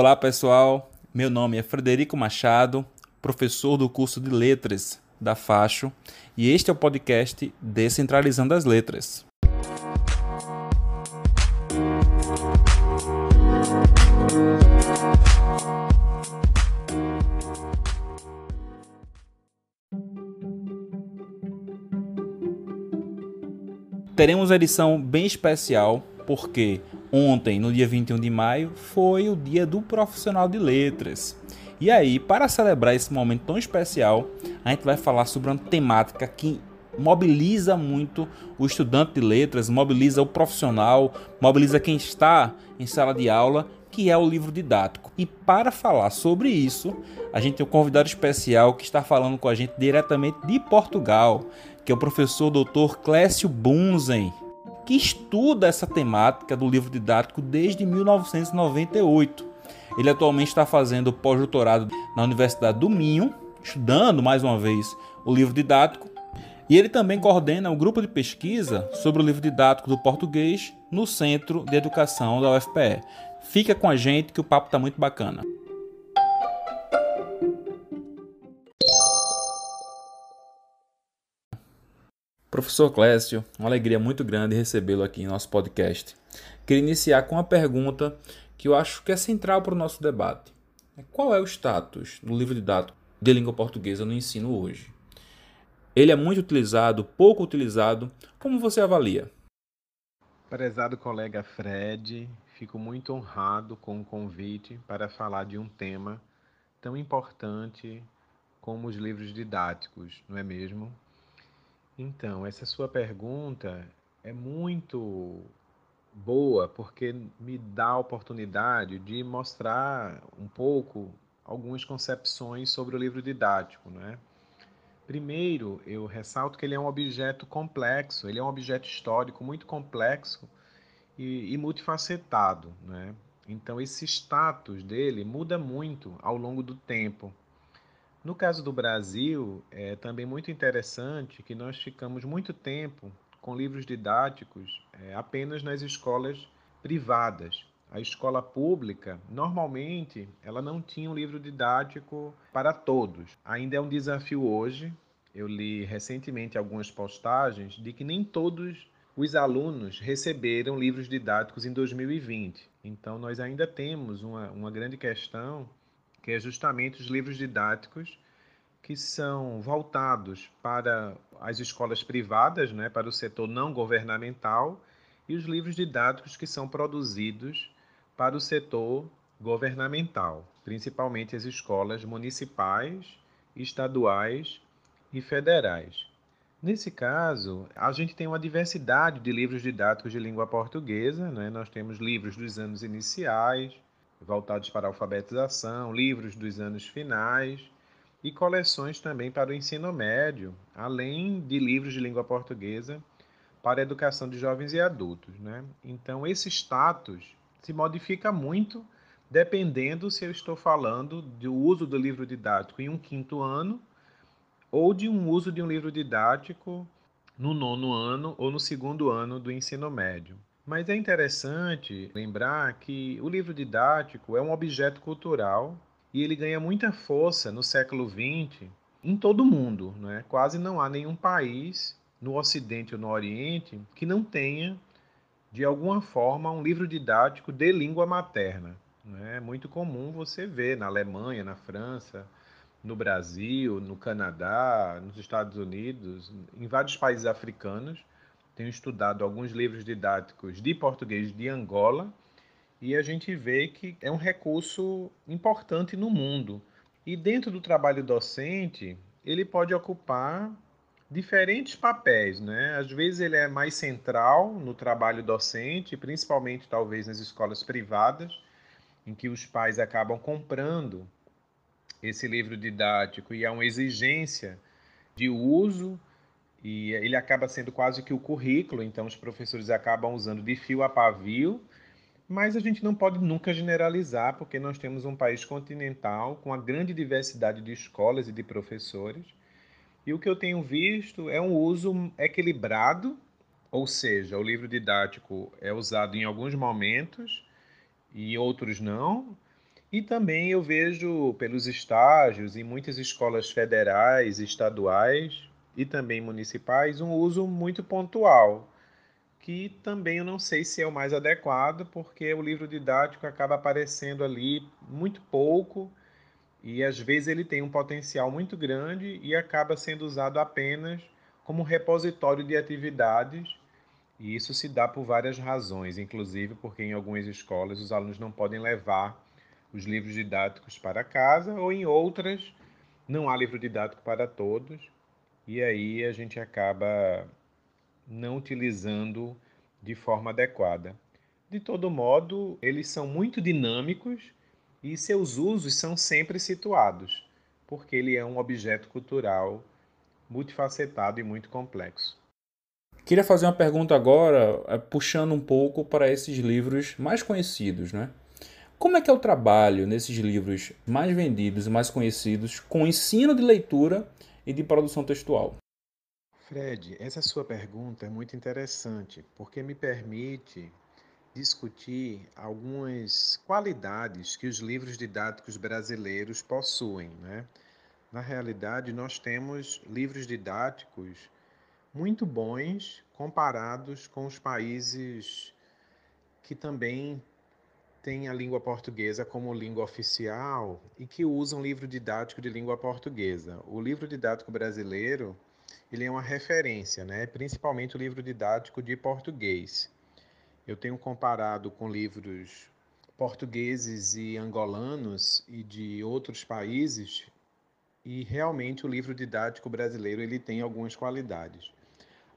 Olá pessoal, meu nome é Frederico Machado, professor do curso de Letras da Facho, e este é o podcast Descentralizando as Letras. Teremos edição bem especial porque ontem, no dia 21 de maio, foi o dia do profissional de letras. E aí, para celebrar esse momento tão especial, a gente vai falar sobre uma temática que mobiliza muito o estudante de letras, mobiliza o profissional, mobiliza quem está em sala de aula, que é o livro didático. E para falar sobre isso, a gente tem um convidado especial que está falando com a gente diretamente de Portugal que é o professor Dr. Clécio Bunzen, que estuda essa temática do livro didático desde 1998. Ele atualmente está fazendo pós-doutorado na Universidade do Minho, estudando mais uma vez o livro didático, e ele também coordena um grupo de pesquisa sobre o livro didático do português no Centro de Educação da UFPE. Fica com a gente que o papo está muito bacana. Professor Clécio, uma alegria muito grande recebê-lo aqui em nosso podcast. Queria iniciar com uma pergunta que eu acho que é central para o nosso debate. Qual é o status do livro didático de língua portuguesa no ensino hoje? Ele é muito utilizado, pouco utilizado? Como você avalia? Prezado colega Fred, fico muito honrado com o convite para falar de um tema tão importante como os livros didáticos, não é mesmo? Então, essa sua pergunta é muito boa porque me dá a oportunidade de mostrar um pouco algumas concepções sobre o livro didático, né? Primeiro, eu ressalto que ele é um objeto complexo, ele é um objeto histórico muito complexo e, e multifacetado, né? Então, esse status dele muda muito ao longo do tempo. No caso do Brasil, é também muito interessante que nós ficamos muito tempo com livros didáticos é, apenas nas escolas privadas. A escola pública, normalmente, ela não tinha um livro didático para todos. Ainda é um desafio hoje. Eu li recentemente algumas postagens de que nem todos os alunos receberam livros didáticos em 2020. Então, nós ainda temos uma, uma grande questão que é justamente os livros didáticos que são voltados para as escolas privadas, né, para o setor não governamental, e os livros didáticos que são produzidos para o setor governamental, principalmente as escolas municipais, estaduais e federais. Nesse caso, a gente tem uma diversidade de livros didáticos de língua portuguesa, né? nós temos livros dos anos iniciais, voltados para a alfabetização, livros dos anos finais e coleções também para o ensino médio, além de livros de língua portuguesa para a educação de jovens e adultos. Né? Então, esse status se modifica muito dependendo se eu estou falando do uso do livro didático em um quinto ano ou de um uso de um livro didático no nono ano ou no segundo ano do ensino médio. Mas é interessante lembrar que o livro didático é um objeto cultural e ele ganha muita força no século XX em todo o mundo. Né? Quase não há nenhum país no Ocidente ou no Oriente que não tenha, de alguma forma, um livro didático de língua materna. É muito comum você ver na Alemanha, na França, no Brasil, no Canadá, nos Estados Unidos, em vários países africanos tenho estudado alguns livros didáticos de português de Angola e a gente vê que é um recurso importante no mundo. E dentro do trabalho docente, ele pode ocupar diferentes papéis, né? Às vezes ele é mais central no trabalho docente, principalmente talvez nas escolas privadas, em que os pais acabam comprando esse livro didático e há uma exigência de uso e ele acaba sendo quase que o currículo, então os professores acabam usando de fio a pavio, mas a gente não pode nunca generalizar, porque nós temos um país continental com uma grande diversidade de escolas e de professores. E o que eu tenho visto é um uso equilibrado, ou seja, o livro didático é usado em alguns momentos e outros não. E também eu vejo pelos estágios em muitas escolas federais, estaduais e também municipais um uso muito pontual, que também eu não sei se é o mais adequado, porque o livro didático acaba aparecendo ali muito pouco e às vezes ele tem um potencial muito grande e acaba sendo usado apenas como repositório de atividades. E isso se dá por várias razões, inclusive porque em algumas escolas os alunos não podem levar os livros didáticos para casa, ou em outras não há livro didático para todos, e aí a gente acaba não utilizando de forma adequada. De todo modo, eles são muito dinâmicos e seus usos são sempre situados, porque ele é um objeto cultural multifacetado e muito complexo. Queria fazer uma pergunta agora, eh, puxando um pouco para esses livros mais conhecidos, né? Como é que é o trabalho nesses livros mais vendidos e mais conhecidos com ensino de leitura e de produção textual? Fred, essa sua pergunta é muito interessante, porque me permite discutir algumas qualidades que os livros didáticos brasileiros possuem. Né? Na realidade, nós temos livros didáticos muito bons comparados com os países que também têm a língua portuguesa como língua oficial e que usam livro didático de língua portuguesa. O livro didático brasileiro ele é uma referência, né? principalmente o livro didático de português. Eu tenho comparado com livros portugueses e angolanos e de outros países e realmente o livro didático brasileiro ele tem algumas qualidades.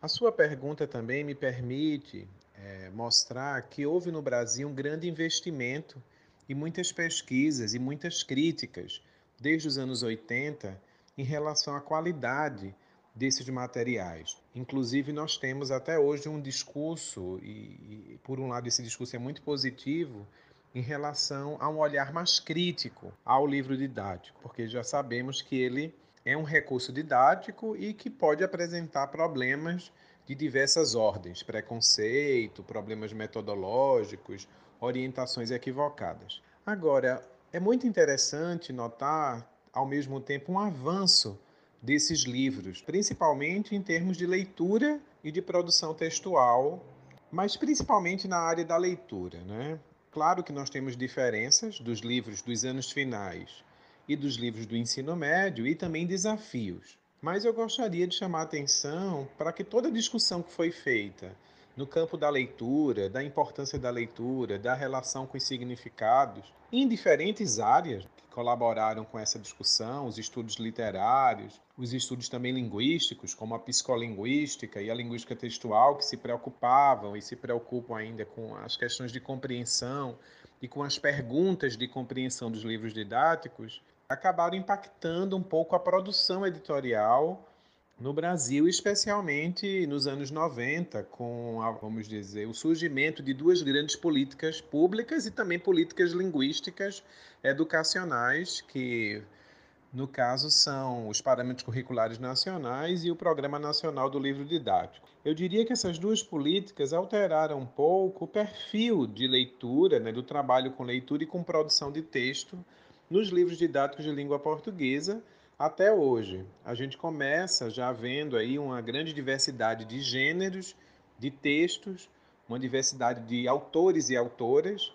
A sua pergunta também me permite é, mostrar que houve no Brasil um grande investimento e muitas pesquisas e muitas críticas desde os anos 80 em relação à qualidade desses materiais. Inclusive, nós temos até hoje um discurso, e, e, por um lado, esse discurso é muito positivo, em relação a um olhar mais crítico ao livro didático, porque já sabemos que ele é um recurso didático e que pode apresentar problemas de diversas ordens, preconceito, problemas metodológicos, orientações equivocadas. Agora, é muito interessante notar, ao mesmo tempo, um avanço desses livros, principalmente em termos de leitura e de produção textual, mas principalmente na área da leitura. Né? Claro que nós temos diferenças dos livros dos anos finais e dos livros do ensino médio e também desafios. Mas eu gostaria de chamar a atenção para que toda a discussão que foi feita no campo da leitura, da importância da leitura, da relação com os significados, em diferentes áreas que colaboraram com essa discussão, os estudos literários, os estudos também linguísticos, como a psicolinguística e a linguística textual, que se preocupavam e se preocupam ainda com as questões de compreensão e com as perguntas de compreensão dos livros didáticos, acabaram impactando um pouco a produção editorial no Brasil, especialmente nos anos 90, com, a, vamos dizer, o surgimento de duas grandes políticas públicas e também políticas linguísticas educacionais, que, no caso, são os Parâmetros Curriculares Nacionais e o Programa Nacional do Livro Didático. Eu diria que essas duas políticas alteraram um pouco o perfil de leitura, né, do trabalho com leitura e com produção de texto nos livros didáticos de língua portuguesa até hoje. A gente começa já vendo aí uma grande diversidade de gêneros, de textos, uma diversidade de autores e autoras,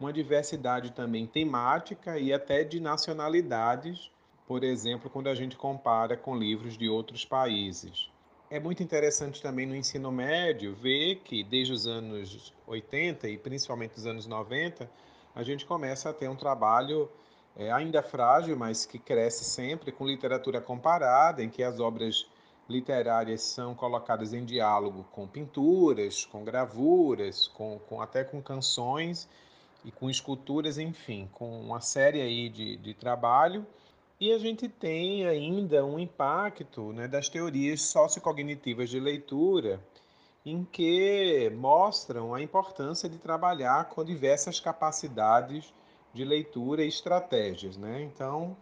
uma diversidade também temática e até de nacionalidades, por exemplo, quando a gente compara com livros de outros países. É muito interessante também no ensino médio ver que desde os anos 80 e principalmente dos anos 90, a gente começa a ter um trabalho é, ainda frágil, mas que cresce sempre, com literatura comparada, em que as obras literárias são colocadas em diálogo com pinturas, com gravuras, com, com até com canções e com esculturas, enfim, com uma série aí de, de trabalho. E a gente tem ainda um impacto né, das teorias sociocognitivas de leitura, em que mostram a importância de trabalhar com diversas capacidades de leitura e estratégias, né? Então,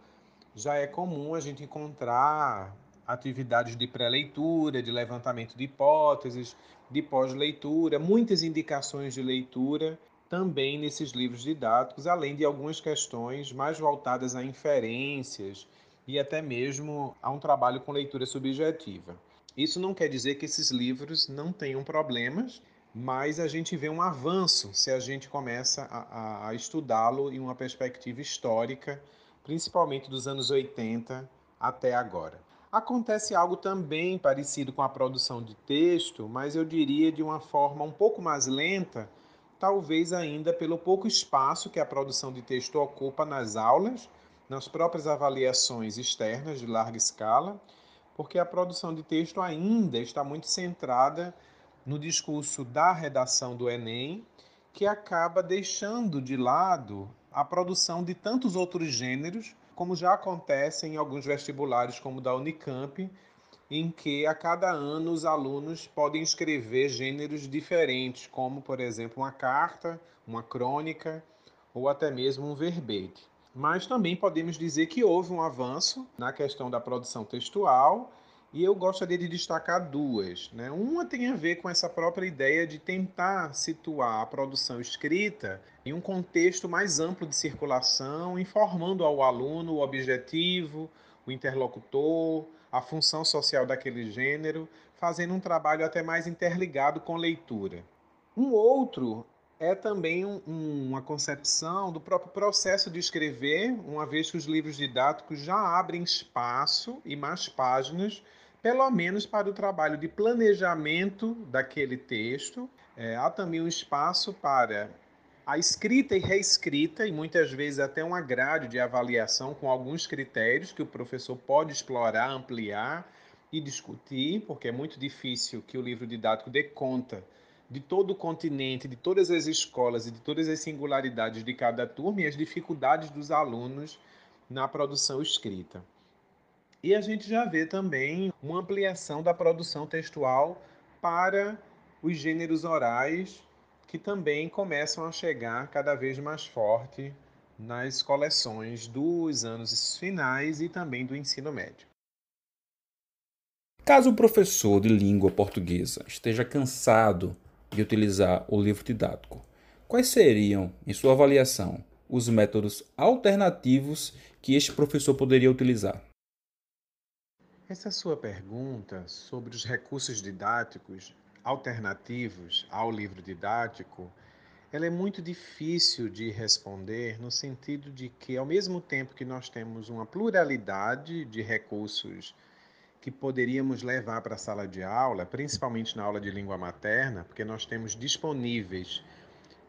já é comum a gente encontrar atividades de pré-leitura, de levantamento de hipóteses, de pós-leitura, muitas indicações de leitura também nesses livros didáticos, além de algumas questões mais voltadas a inferências e até mesmo a um trabalho com leitura subjetiva. Isso não quer dizer que esses livros não tenham problemas, mas a gente vê um avanço se a gente começa a, a estudá-lo em uma perspectiva histórica, principalmente dos anos 80 até agora. Acontece algo também parecido com a produção de texto, mas eu diria de uma forma um pouco mais lenta, talvez ainda pelo pouco espaço que a produção de texto ocupa nas aulas, nas próprias avaliações externas de larga escala porque a produção de texto ainda está muito centrada no discurso da redação do Enem, que acaba deixando de lado a produção de tantos outros gêneros, como já acontece em alguns vestibulares, como o da Unicamp, em que a cada ano os alunos podem escrever gêneros diferentes, como, por exemplo, uma carta, uma crônica ou até mesmo um verbete. Mas também podemos dizer que houve um avanço na questão da produção textual e eu gostaria de destacar duas. Né? Uma tem a ver com essa própria ideia de tentar situar a produção escrita em um contexto mais amplo de circulação, informando ao aluno o objetivo, o interlocutor, a função social daquele gênero, fazendo um trabalho até mais interligado com leitura. Um outro é também um, uma concepção do próprio processo de escrever, uma vez que os livros didáticos já abrem espaço e mais páginas, pelo menos para o trabalho de planejamento daquele texto. É, há também um espaço para a escrita e reescrita, e muitas vezes até um agrado de avaliação com alguns critérios que o professor pode explorar, ampliar e discutir, porque é muito difícil que o livro didático dê conta de todo o continente, de todas as escolas e de todas as singularidades de cada turma e as dificuldades dos alunos na produção escrita. E a gente já vê também uma ampliação da produção textual para os gêneros orais, que também começam a chegar cada vez mais forte nas coleções dos anos finais e também do ensino médio. Caso o professor de língua portuguesa esteja cansado de utilizar o livro didático. Quais seriam, em sua avaliação, os métodos alternativos que este professor poderia utilizar? Essa sua pergunta sobre os recursos didáticos alternativos ao livro didático, ela é muito difícil de responder no sentido de que ao mesmo tempo que nós temos uma pluralidade de recursos que poderíamos levar para a sala de aula, principalmente na aula de língua materna, porque nós temos disponíveis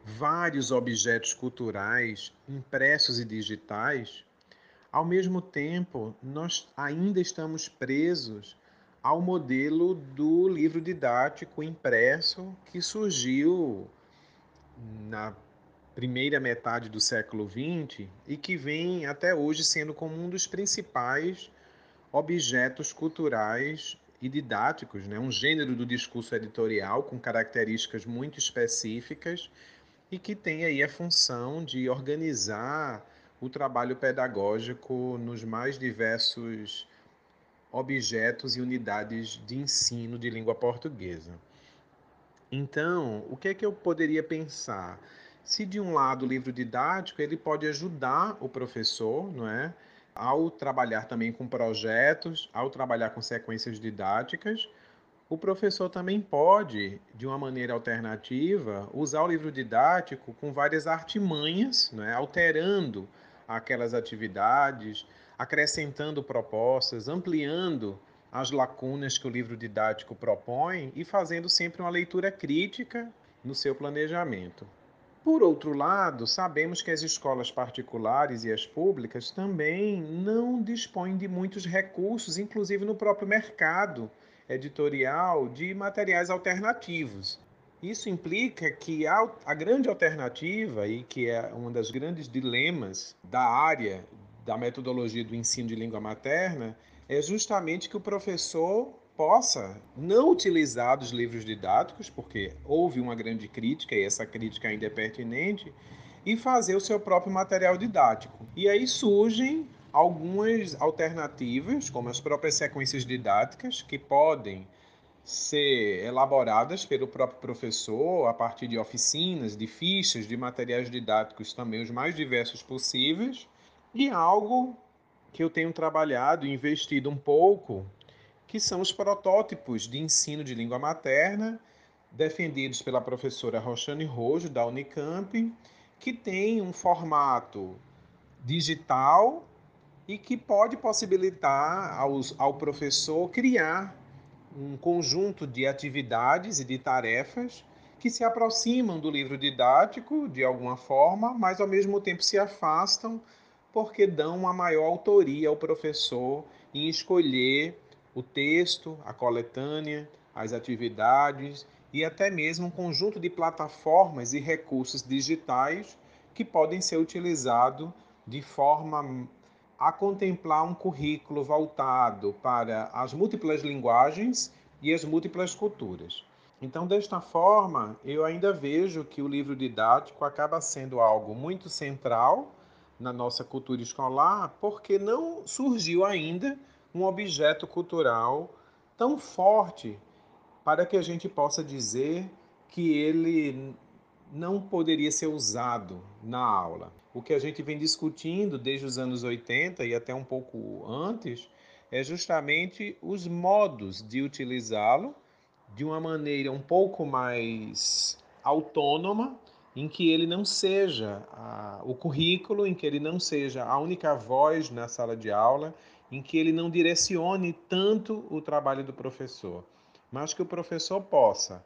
vários objetos culturais impressos e digitais, ao mesmo tempo, nós ainda estamos presos ao modelo do livro didático impresso que surgiu na primeira metade do século XX e que vem até hoje sendo como um dos principais objetos culturais e didáticos, né? um gênero do discurso editorial com características muito específicas e que tem aí a função de organizar o trabalho pedagógico nos mais diversos objetos e unidades de ensino de língua portuguesa. Então, o que é que eu poderia pensar? Se de um lado o livro didático ele pode ajudar o professor, não é? Ao trabalhar também com projetos, ao trabalhar com sequências didáticas, o professor também pode, de uma maneira alternativa, usar o livro didático com várias artimanhas, né, alterando aquelas atividades, acrescentando propostas, ampliando as lacunas que o livro didático propõe e fazendo sempre uma leitura crítica no seu planejamento. Por outro lado, sabemos que as escolas particulares e as públicas também não dispõem de muitos recursos, inclusive no próprio mercado editorial, de materiais alternativos. Isso implica que a, grande alternativa, e que é um dos grandes dilemas da área da metodologia do ensino de língua materna, é justamente que o professor possa não utilizar dos livros didáticos, porque houve uma grande crítica e essa crítica ainda é pertinente, e fazer o seu próprio material didático. E aí surgem algumas alternativas, como as próprias sequências didáticas, que podem ser elaboradas pelo próprio professor a partir de oficinas, de fichas, de materiais didáticos também os mais diversos possíveis, e algo que eu tenho trabalhado e investido um pouco, que são os protótipos de ensino de língua materna, defendidos pela professora Roxane Rojo, da Unicamp, que tem um formato digital e que pode possibilitar aos, ao professor criar um conjunto de atividades e de tarefas que se aproximam do livro didático de alguma forma, mas ao mesmo tempo se afastam porque dão uma maior autoria ao professor em escolher o texto, a coletânea, as atividades e até mesmo um conjunto de plataformas e recursos digitais que podem ser utilizados de forma a contemplar um currículo voltado para as múltiplas linguagens e as múltiplas culturas. Então, desta forma, eu ainda vejo que o livro didático acaba sendo algo muito central na nossa cultura escolar, porque não surgiu ainda um objeto cultural tão forte para que a gente possa dizer que ele não poderia ser usado na aula. O que a gente vem discutindo desde os anos 80 e até um pouco antes é justamente os modos de utilizá-lo de uma maneira um pouco mais autônoma, em que ele não seja a, o currículo, em que ele não seja a única voz na sala de aula, em que ele não direcione tanto o trabalho do professor, mas que o professor possa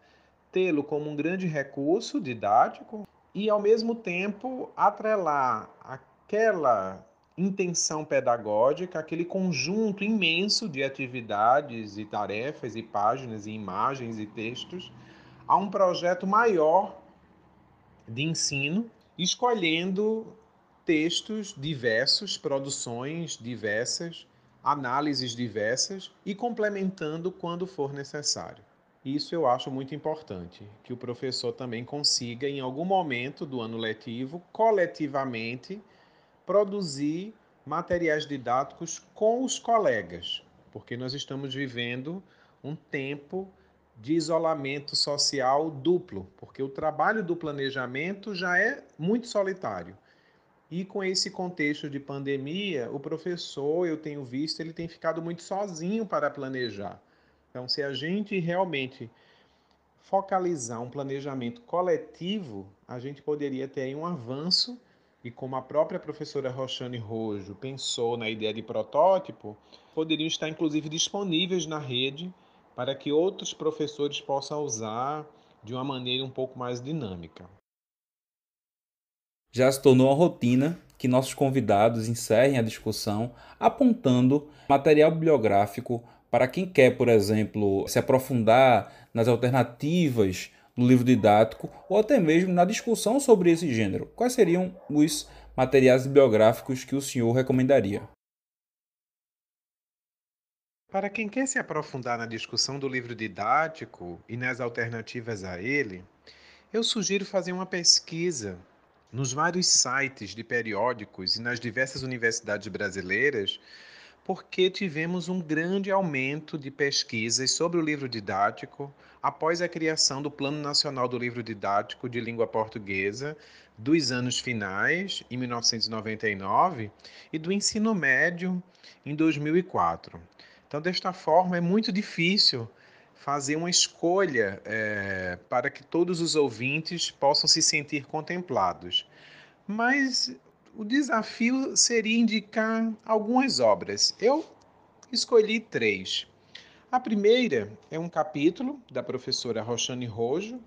tê-lo como um grande recurso didático e, ao mesmo tempo, atrelar aquela intenção pedagógica, aquele conjunto imenso de atividades e tarefas e páginas e imagens e textos a um projeto maior de ensino, escolhendo textos diversos, produções diversas, análises diversas e complementando quando for necessário. Isso eu acho muito importante, que o professor também consiga, em algum momento do ano letivo, coletivamente, produzir materiais didáticos com os colegas, porque nós estamos vivendo um tempo de isolamento social duplo, porque o trabalho do planejamento já é muito solitário. E com esse contexto de pandemia, o professor, eu tenho visto, ele tem ficado muito sozinho para planejar. Então, se a gente realmente focalizar um planejamento coletivo, a gente poderia ter um avanço e como a própria professora Roxane Rojo pensou na ideia de protótipo, poderiam estar inclusive disponíveis na rede para que outros professores possam usar de uma maneira um pouco mais dinâmica. Já se tornou uma rotina que nossos convidados encerrem a discussão apontando material bibliográfico para quem quer, por exemplo, se aprofundar nas alternativas no livro didático ou até mesmo na discussão sobre esse gênero. Quais seriam os materiais bibliográficos que o senhor recomendaria? Para quem quer se aprofundar na discussão do livro didático e nas alternativas a ele, eu sugiro fazer uma pesquisa nos vários sites de periódicos e nas diversas universidades brasileiras, porque tivemos um grande aumento de pesquisas sobre o livro didático após a criação do Plano Nacional do Livro Didático de Língua Portuguesa dos anos finais, em 1999, e do ensino médio, em 2004. Então, desta forma, é muito difícil fazer uma escolha é, para que todos os ouvintes possam se sentir contemplados. Mas o desafio seria indicar algumas obras. Eu escolhi três. A primeira é um capítulo da professora Roxane Rojo,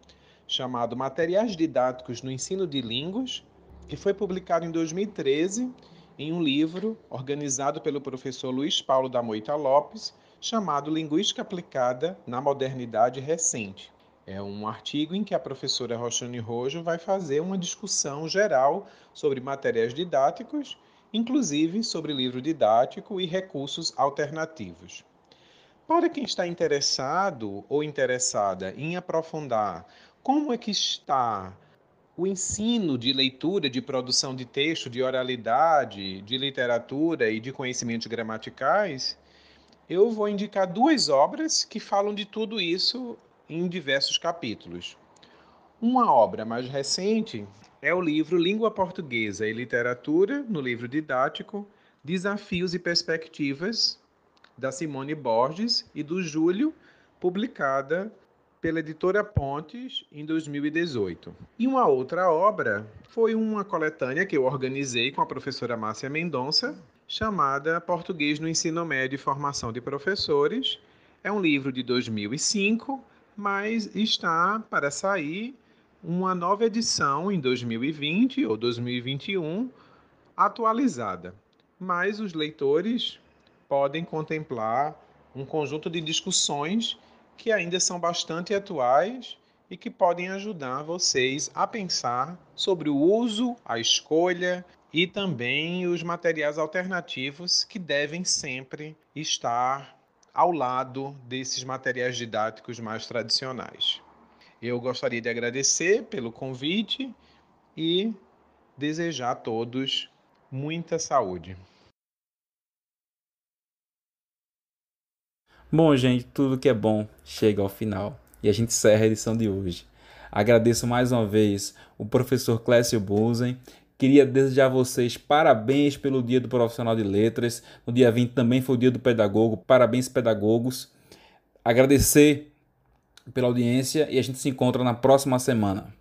chamado Materiais Didáticos no Ensino de Línguas, que foi publicado em 2013 em um livro organizado pelo professor Luiz Paulo da Moita Lopes, chamado Linguística Aplicada na Modernidade Recente. É um artigo em que a professora Roxane Rojo vai fazer uma discussão geral sobre materiais didáticos, inclusive sobre livro didático e recursos alternativos. Para quem está interessado ou interessada em aprofundar como é que está o ensino de leitura, de produção de texto, de oralidade, de literatura e de conhecimentos gramaticais, Eu vou indicar duas obras que falam de tudo isso em diversos capítulos. Uma obra mais recente é o livro Língua Portuguesa e Literatura, no livro didático Desafios e Perspectivas, da Simone Borges e do Júlio, publicada pela editora Pontes em 2018. E uma outra obra foi uma coletânea que eu organizei com a professora Márcia Mendonça, chamada Português no Ensino Médio e Formação de Professores. É um livro de 2005, mas está para sair uma nova edição em 2020 ou 2021 atualizada. Mas os leitores podem contemplar um conjunto de discussões que ainda são bastante atuais e que podem ajudar vocês a pensar sobre o uso, a escolha e também os materiais alternativos que devem sempre estar ao lado desses materiais didáticos mais tradicionais. Eu gostaria de agradecer pelo convite e desejar a todos muita saúde. Bom, gente, tudo que é bom chega ao final e a gente encerra a edição de hoje. Agradeço mais uma vez o professor Clécio Buzen. Queria desejar a vocês parabéns pelo Dia do Profissional de Letras. No dia 20 também foi o Dia do Pedagogo. Parabéns, pedagogos. Agradecer pela audiência e a gente se encontra na próxima semana.